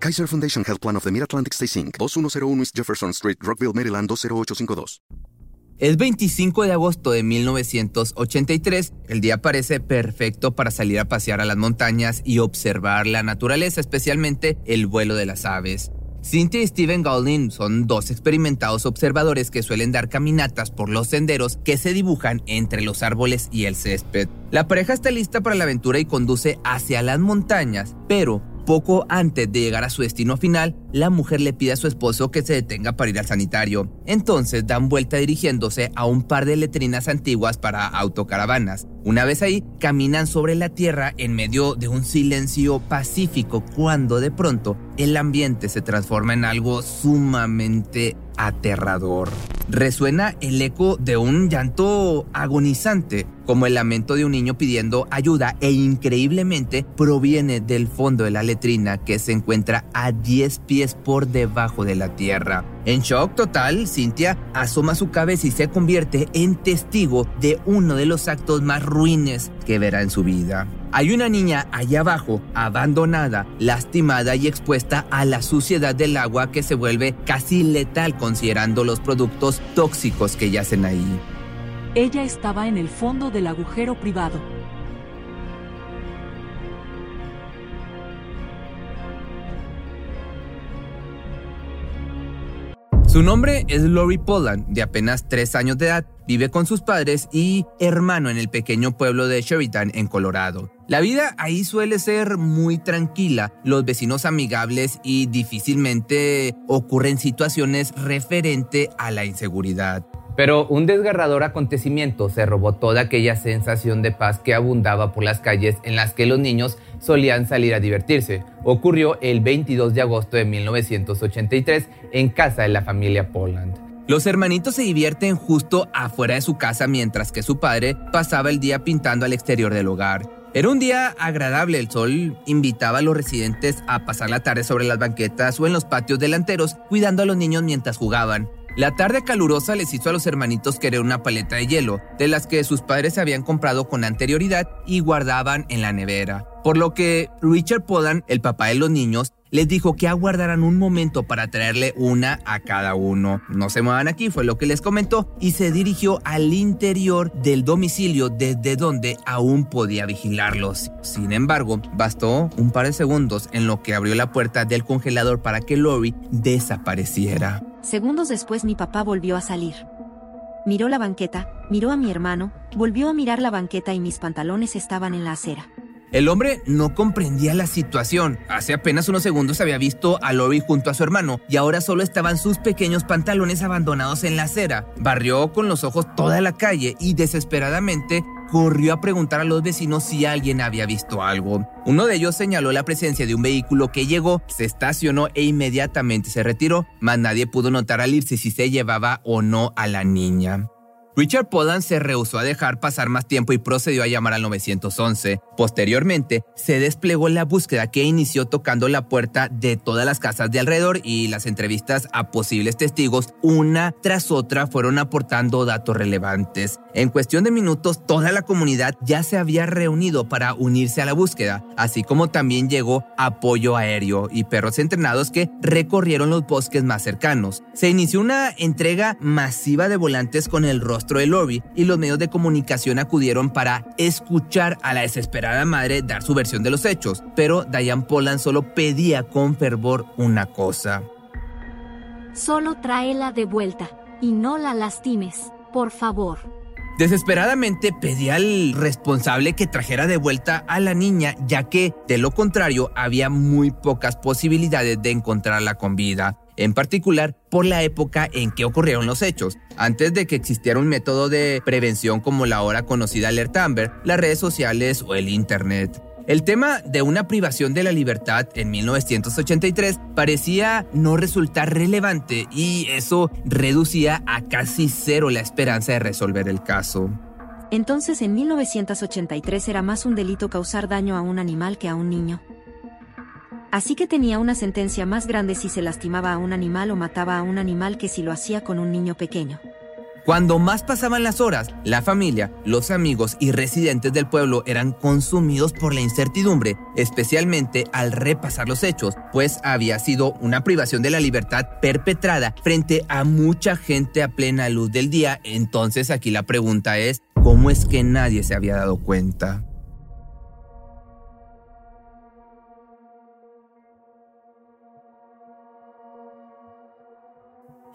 Kaiser Foundation Health Plan of the Mid-Atlantic Stay Inc., 2101 East Jefferson Street, Rockville, Maryland 20852. Es 25 de agosto de 1983. El día parece perfecto para salir a pasear a las montañas y observar la naturaleza, especialmente el vuelo de las aves. Cynthia y Steven Golding son dos experimentados observadores que suelen dar caminatas por los senderos que se dibujan entre los árboles y el césped. La pareja está lista para la aventura y conduce hacia las montañas, pero poco antes de llegar a su destino final, la mujer le pide a su esposo que se detenga para ir al sanitario. Entonces dan vuelta dirigiéndose a un par de letrinas antiguas para autocaravanas. Una vez ahí, caminan sobre la tierra en medio de un silencio pacífico cuando de pronto el ambiente se transforma en algo sumamente aterrador. Resuena el eco de un llanto agonizante, como el lamento de un niño pidiendo ayuda e increíblemente proviene del fondo de la letrina que se encuentra a 10 pies por debajo de la tierra. En shock total, Cynthia asoma su cabeza y se convierte en testigo de uno de los actos más ruines que verá en su vida. Hay una niña allá abajo, abandonada, lastimada y expuesta a la suciedad del agua que se vuelve casi letal considerando los productos tóxicos que yacen ahí. Ella estaba en el fondo del agujero privado. Su nombre es Lori Poland, de apenas 3 años de edad. Vive con sus padres y hermano en el pequeño pueblo de Sheridan, en Colorado. La vida ahí suele ser muy tranquila, los vecinos amigables y difícilmente ocurren situaciones referente a la inseguridad. Pero un desgarrador acontecimiento se robó toda aquella sensación de paz que abundaba por las calles en las que los niños solían salir a divertirse. Ocurrió el 22 de agosto de 1983 en casa de la familia Poland. Los hermanitos se divierten justo afuera de su casa mientras que su padre pasaba el día pintando al exterior del hogar. Era un día agradable, el sol invitaba a los residentes a pasar la tarde sobre las banquetas o en los patios delanteros cuidando a los niños mientras jugaban. La tarde calurosa les hizo a los hermanitos querer una paleta de hielo, de las que sus padres habían comprado con anterioridad y guardaban en la nevera. Por lo que Richard Podan, el papá de los niños, les dijo que aguardaran un momento para traerle una a cada uno. No se muevan aquí, fue lo que les comentó, y se dirigió al interior del domicilio desde donde aún podía vigilarlos. Sin embargo, bastó un par de segundos en lo que abrió la puerta del congelador para que Lori desapareciera. Segundos después mi papá volvió a salir. Miró la banqueta, miró a mi hermano, volvió a mirar la banqueta y mis pantalones estaban en la acera. El hombre no comprendía la situación. Hace apenas unos segundos había visto a Lori junto a su hermano y ahora solo estaban sus pequeños pantalones abandonados en la acera. Barrió con los ojos toda la calle y desesperadamente corrió a preguntar a los vecinos si alguien había visto algo. Uno de ellos señaló la presencia de un vehículo que llegó, se estacionó e inmediatamente se retiró, mas nadie pudo notar al irse si se llevaba o no a la niña. Richard Podan se rehusó a dejar pasar más tiempo y procedió a llamar al 911. Posteriormente, se desplegó la búsqueda que inició tocando la puerta de todas las casas de alrededor y las entrevistas a posibles testigos, una tras otra, fueron aportando datos relevantes. En cuestión de minutos, toda la comunidad ya se había reunido para unirse a la búsqueda, así como también llegó apoyo aéreo y perros entrenados que recorrieron los bosques más cercanos. Se inició una entrega masiva de volantes con el rostro de Lori y los medios de comunicación acudieron para escuchar a la desesperada madre dar su versión de los hechos, pero Diane Poland solo pedía con fervor una cosa. Solo tráela de vuelta y no la lastimes, por favor. Desesperadamente pedía al responsable que trajera de vuelta a la niña, ya que de lo contrario había muy pocas posibilidades de encontrarla con vida en particular por la época en que ocurrieron los hechos, antes de que existiera un método de prevención como la ahora conocida Alert Amber, las redes sociales o el Internet. El tema de una privación de la libertad en 1983 parecía no resultar relevante y eso reducía a casi cero la esperanza de resolver el caso. Entonces en 1983 era más un delito causar daño a un animal que a un niño. Así que tenía una sentencia más grande si se lastimaba a un animal o mataba a un animal que si lo hacía con un niño pequeño. Cuando más pasaban las horas, la familia, los amigos y residentes del pueblo eran consumidos por la incertidumbre, especialmente al repasar los hechos, pues había sido una privación de la libertad perpetrada frente a mucha gente a plena luz del día. Entonces aquí la pregunta es, ¿cómo es que nadie se había dado cuenta?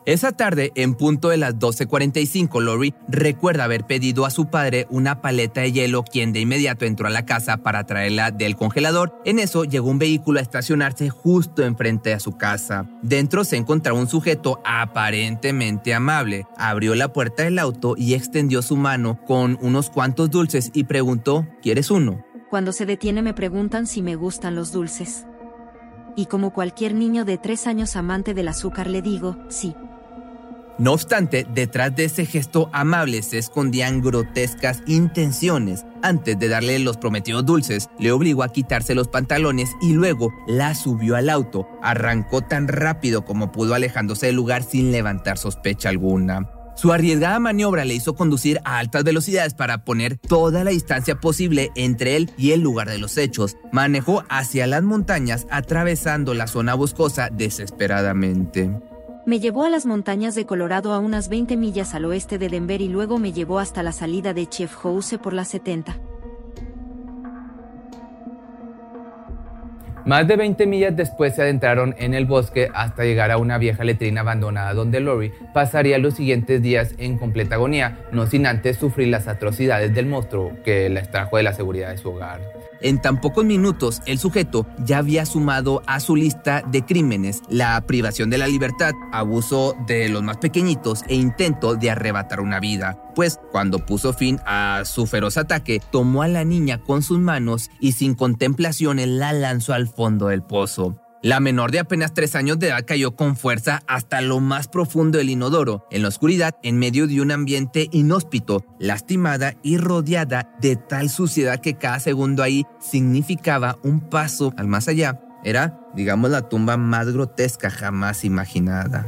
Esa tarde, en punto de las 12.45, Lori recuerda haber pedido a su padre una paleta de hielo, quien de inmediato entró a la casa para traerla del congelador. En eso llegó un vehículo a estacionarse justo enfrente a su casa. Dentro se encontraba un sujeto aparentemente amable. Abrió la puerta del auto y extendió su mano con unos cuantos dulces y preguntó, ¿quieres uno? Cuando se detiene me preguntan si me gustan los dulces. Y como cualquier niño de tres años amante del azúcar le digo, sí. No obstante, detrás de ese gesto amable se escondían grotescas intenciones. Antes de darle los prometidos dulces, le obligó a quitarse los pantalones y luego la subió al auto. Arrancó tan rápido como pudo alejándose del lugar sin levantar sospecha alguna. Su arriesgada maniobra le hizo conducir a altas velocidades para poner toda la distancia posible entre él y el lugar de los hechos. Manejó hacia las montañas atravesando la zona boscosa desesperadamente. Me llevó a las montañas de Colorado a unas 20 millas al oeste de Denver y luego me llevó hasta la salida de Chef House por las 70. Más de 20 millas después se adentraron en el bosque hasta llegar a una vieja letrina abandonada donde Lori pasaría los siguientes días en completa agonía, no sin antes sufrir las atrocidades del monstruo que la extrajo de la seguridad de su hogar. En tan pocos minutos, el sujeto ya había sumado a su lista de crímenes la privación de la libertad, abuso de los más pequeñitos e intento de arrebatar una vida. Pues cuando puso fin a su feroz ataque, tomó a la niña con sus manos y sin contemplaciones la lanzó al fondo del pozo. La menor de apenas tres años de edad cayó con fuerza hasta lo más profundo del inodoro, en la oscuridad, en medio de un ambiente inhóspito, lastimada y rodeada de tal suciedad que cada segundo ahí significaba un paso al más allá. Era, digamos, la tumba más grotesca jamás imaginada.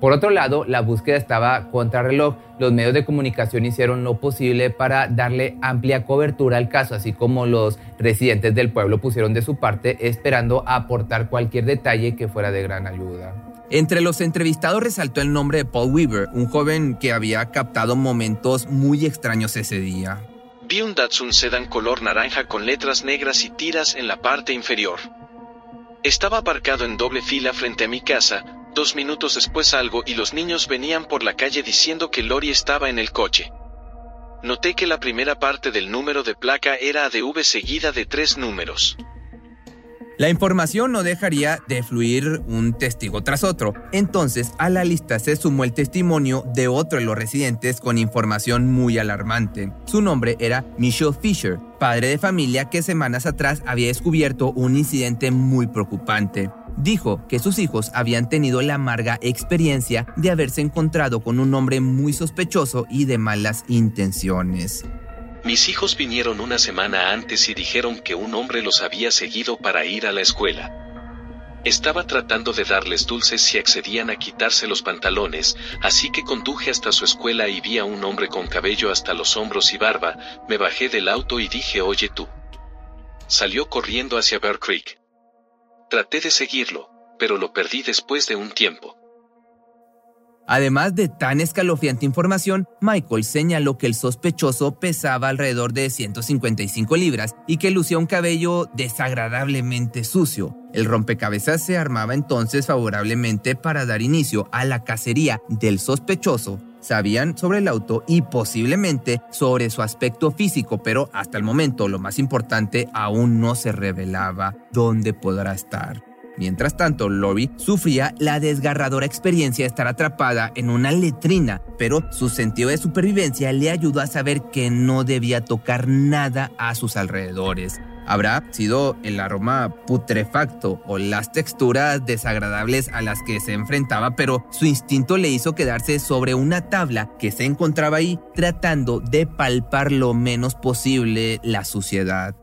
Por otro lado, la búsqueda estaba contra reloj. Los medios de comunicación hicieron lo posible para darle amplia cobertura al caso, así como los residentes del pueblo pusieron de su parte esperando aportar cualquier detalle que fuera de gran ayuda. Entre los entrevistados resaltó el nombre de Paul Weaver, un joven que había captado momentos muy extraños ese día. Vi un Datsun Sedan color naranja con letras negras y tiras en la parte inferior. Estaba aparcado en doble fila frente a mi casa, Dos minutos después algo y los niños venían por la calle diciendo que Lori estaba en el coche. Noté que la primera parte del número de placa era ADV seguida de tres números. La información no dejaría de fluir un testigo tras otro. Entonces a la lista se sumó el testimonio de otro de los residentes con información muy alarmante. Su nombre era Michelle Fisher, padre de familia que semanas atrás había descubierto un incidente muy preocupante. Dijo que sus hijos habían tenido la amarga experiencia de haberse encontrado con un hombre muy sospechoso y de malas intenciones. Mis hijos vinieron una semana antes y dijeron que un hombre los había seguido para ir a la escuela. Estaba tratando de darles dulces si accedían a quitarse los pantalones, así que conduje hasta su escuela y vi a un hombre con cabello hasta los hombros y barba, me bajé del auto y dije oye tú. Salió corriendo hacia Bear Creek. Traté de seguirlo, pero lo perdí después de un tiempo. Además de tan escalofriante información, Michael señaló que el sospechoso pesaba alrededor de 155 libras y que lucía un cabello desagradablemente sucio. El rompecabezas se armaba entonces favorablemente para dar inicio a la cacería del sospechoso. Sabían sobre el auto y posiblemente sobre su aspecto físico, pero hasta el momento lo más importante aún no se revelaba dónde podrá estar. Mientras tanto, Lori sufría la desgarradora experiencia de estar atrapada en una letrina, pero su sentido de supervivencia le ayudó a saber que no debía tocar nada a sus alrededores. Habrá sido el aroma putrefacto o las texturas desagradables a las que se enfrentaba, pero su instinto le hizo quedarse sobre una tabla que se encontraba ahí tratando de palpar lo menos posible la suciedad.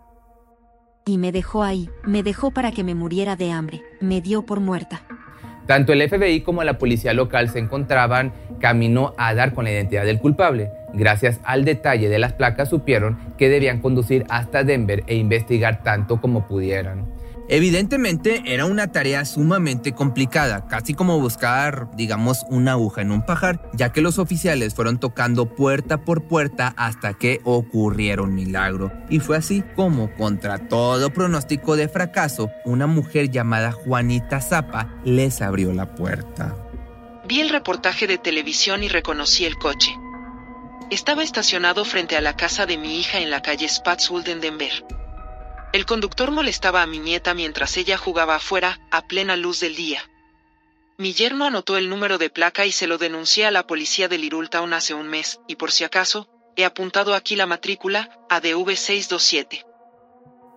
Y me dejó ahí, me dejó para que me muriera de hambre, me dio por muerta. Tanto el FBI como la policía local se encontraban camino a dar con la identidad del culpable. Gracias al detalle de las placas supieron que debían conducir hasta Denver e investigar tanto como pudieran. Evidentemente era una tarea sumamente complicada, casi como buscar, digamos, una aguja en un pajar, ya que los oficiales fueron tocando puerta por puerta hasta que ocurriera un milagro. Y fue así como, contra todo pronóstico de fracaso, una mujer llamada Juanita Zapa les abrió la puerta. Vi el reportaje de televisión y reconocí el coche. Estaba estacionado frente a la casa de mi hija en la calle Spatzwood en Denver. El conductor molestaba a mi nieta mientras ella jugaba afuera, a plena luz del día. Mi yerno anotó el número de placa y se lo denuncié a la policía de Lirultown hace un mes, y por si acaso, he apuntado aquí la matrícula, ADV 627.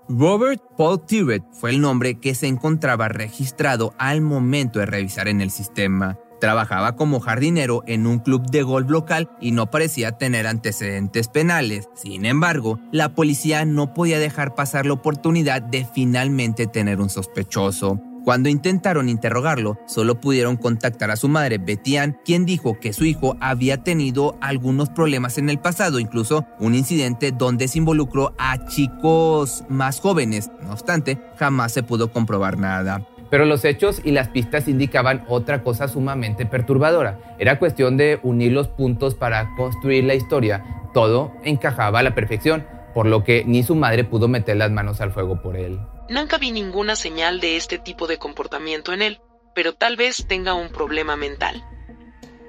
Robert Paul Tibet fue el nombre que se encontraba registrado al momento de revisar en el sistema. Trabajaba como jardinero en un club de golf local y no parecía tener antecedentes penales. Sin embargo, la policía no podía dejar pasar la oportunidad de finalmente tener un sospechoso. Cuando intentaron interrogarlo, solo pudieron contactar a su madre, Betty Ann, quien dijo que su hijo había tenido algunos problemas en el pasado, incluso un incidente donde se involucró a chicos más jóvenes. No obstante, jamás se pudo comprobar nada. Pero los hechos y las pistas indicaban otra cosa sumamente perturbadora. Era cuestión de unir los puntos para construir la historia. Todo encajaba a la perfección, por lo que ni su madre pudo meter las manos al fuego por él. Nunca vi ninguna señal de este tipo de comportamiento en él, pero tal vez tenga un problema mental.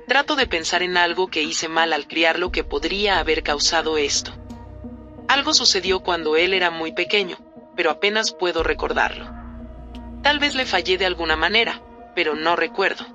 Trato de pensar en algo que hice mal al criarlo que podría haber causado esto. Algo sucedió cuando él era muy pequeño, pero apenas puedo recordarlo. Tal vez le fallé de alguna manera, pero no recuerdo.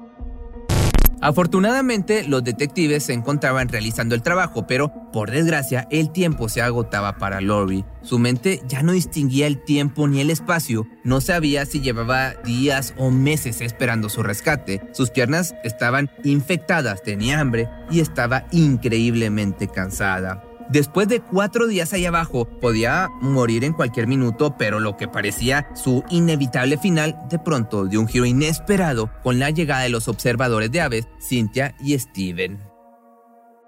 Afortunadamente, los detectives se encontraban realizando el trabajo, pero por desgracia el tiempo se agotaba para Lori. Su mente ya no distinguía el tiempo ni el espacio, no sabía si llevaba días o meses esperando su rescate. Sus piernas estaban infectadas, tenía hambre y estaba increíblemente cansada. Después de cuatro días ahí abajo, podía morir en cualquier minuto, pero lo que parecía su inevitable final, de pronto dio un giro inesperado con la llegada de los observadores de aves, Cynthia y Steven.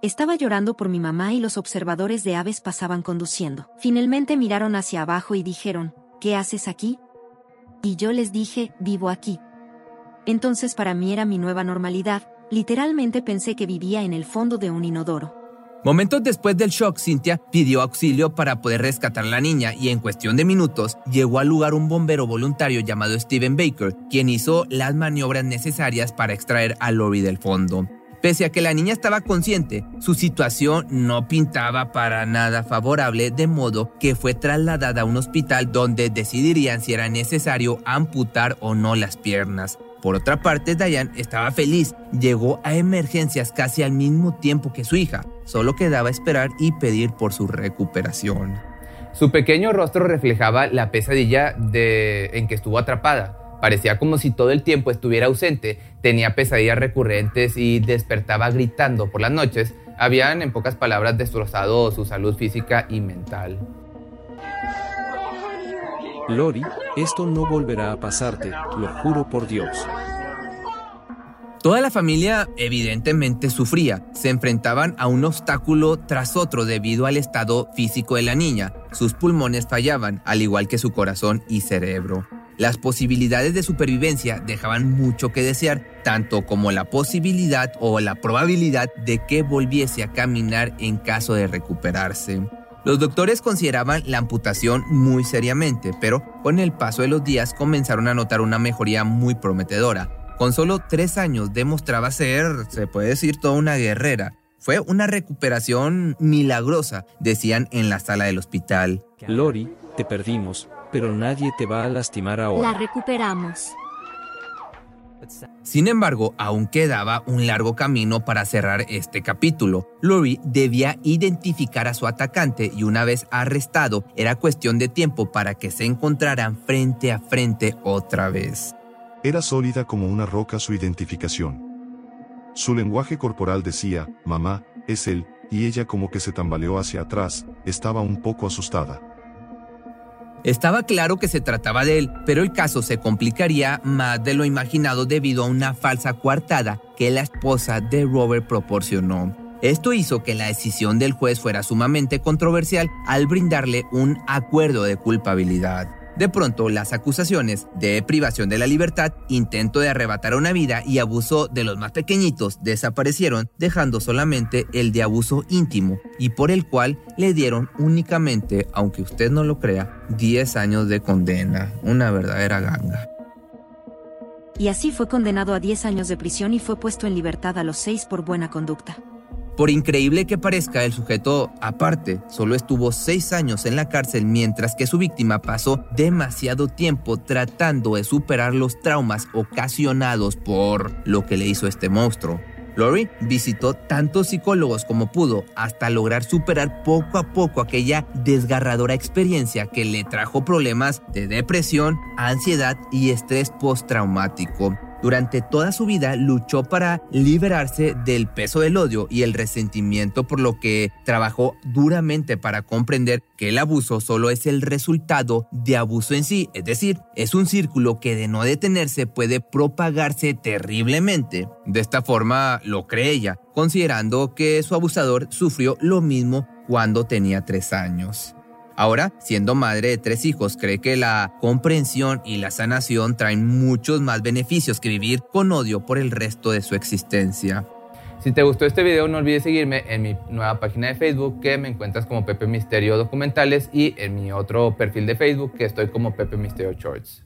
Estaba llorando por mi mamá y los observadores de aves pasaban conduciendo. Finalmente miraron hacia abajo y dijeron, ¿qué haces aquí? Y yo les dije, vivo aquí. Entonces para mí era mi nueva normalidad, literalmente pensé que vivía en el fondo de un inodoro. Momentos después del shock, Cynthia pidió auxilio para poder rescatar a la niña y en cuestión de minutos llegó al lugar un bombero voluntario llamado Steven Baker, quien hizo las maniobras necesarias para extraer a Lori del fondo. Pese a que la niña estaba consciente, su situación no pintaba para nada favorable, de modo que fue trasladada a un hospital donde decidirían si era necesario amputar o no las piernas. Por otra parte, Diane estaba feliz. Llegó a emergencias casi al mismo tiempo que su hija. Solo quedaba esperar y pedir por su recuperación. Su pequeño rostro reflejaba la pesadilla de... en que estuvo atrapada. Parecía como si todo el tiempo estuviera ausente, tenía pesadillas recurrentes y despertaba gritando por las noches. Habían, en pocas palabras, destrozado su salud física y mental. Lori, esto no volverá a pasarte, lo juro por Dios. Toda la familia evidentemente sufría, se enfrentaban a un obstáculo tras otro debido al estado físico de la niña. Sus pulmones fallaban, al igual que su corazón y cerebro. Las posibilidades de supervivencia dejaban mucho que desear, tanto como la posibilidad o la probabilidad de que volviese a caminar en caso de recuperarse. Los doctores consideraban la amputación muy seriamente, pero con el paso de los días comenzaron a notar una mejoría muy prometedora. Con solo tres años demostraba ser, se puede decir, toda una guerrera. Fue una recuperación milagrosa, decían en la sala del hospital. Lori, te perdimos, pero nadie te va a lastimar ahora. La recuperamos. Sin embargo, aún quedaba un largo camino para cerrar este capítulo. Lori debía identificar a su atacante y una vez arrestado, era cuestión de tiempo para que se encontraran frente a frente otra vez. Era sólida como una roca su identificación. Su lenguaje corporal decía, mamá, es él, y ella como que se tambaleó hacia atrás, estaba un poco asustada. Estaba claro que se trataba de él, pero el caso se complicaría más de lo imaginado debido a una falsa coartada que la esposa de Robert proporcionó. Esto hizo que la decisión del juez fuera sumamente controversial al brindarle un acuerdo de culpabilidad. De pronto, las acusaciones de privación de la libertad, intento de arrebatar una vida y abuso de los más pequeñitos desaparecieron, dejando solamente el de abuso íntimo, y por el cual le dieron únicamente, aunque usted no lo crea, 10 años de condena, una verdadera ganga. Y así fue condenado a 10 años de prisión y fue puesto en libertad a los 6 por buena conducta. Por increíble que parezca, el sujeto, aparte, solo estuvo seis años en la cárcel mientras que su víctima pasó demasiado tiempo tratando de superar los traumas ocasionados por lo que le hizo este monstruo. Lori visitó tantos psicólogos como pudo hasta lograr superar poco a poco aquella desgarradora experiencia que le trajo problemas de depresión, ansiedad y estrés postraumático. Durante toda su vida luchó para liberarse del peso del odio y el resentimiento por lo que trabajó duramente para comprender que el abuso solo es el resultado de abuso en sí, es decir, es un círculo que de no detenerse puede propagarse terriblemente. De esta forma lo cree ella, considerando que su abusador sufrió lo mismo cuando tenía tres años. Ahora, siendo madre de tres hijos, cree que la comprensión y la sanación traen muchos más beneficios que vivir con odio por el resto de su existencia. Si te gustó este video, no olvides seguirme en mi nueva página de Facebook que me encuentras como Pepe Misterio Documentales y en mi otro perfil de Facebook que estoy como Pepe Misterio Shorts.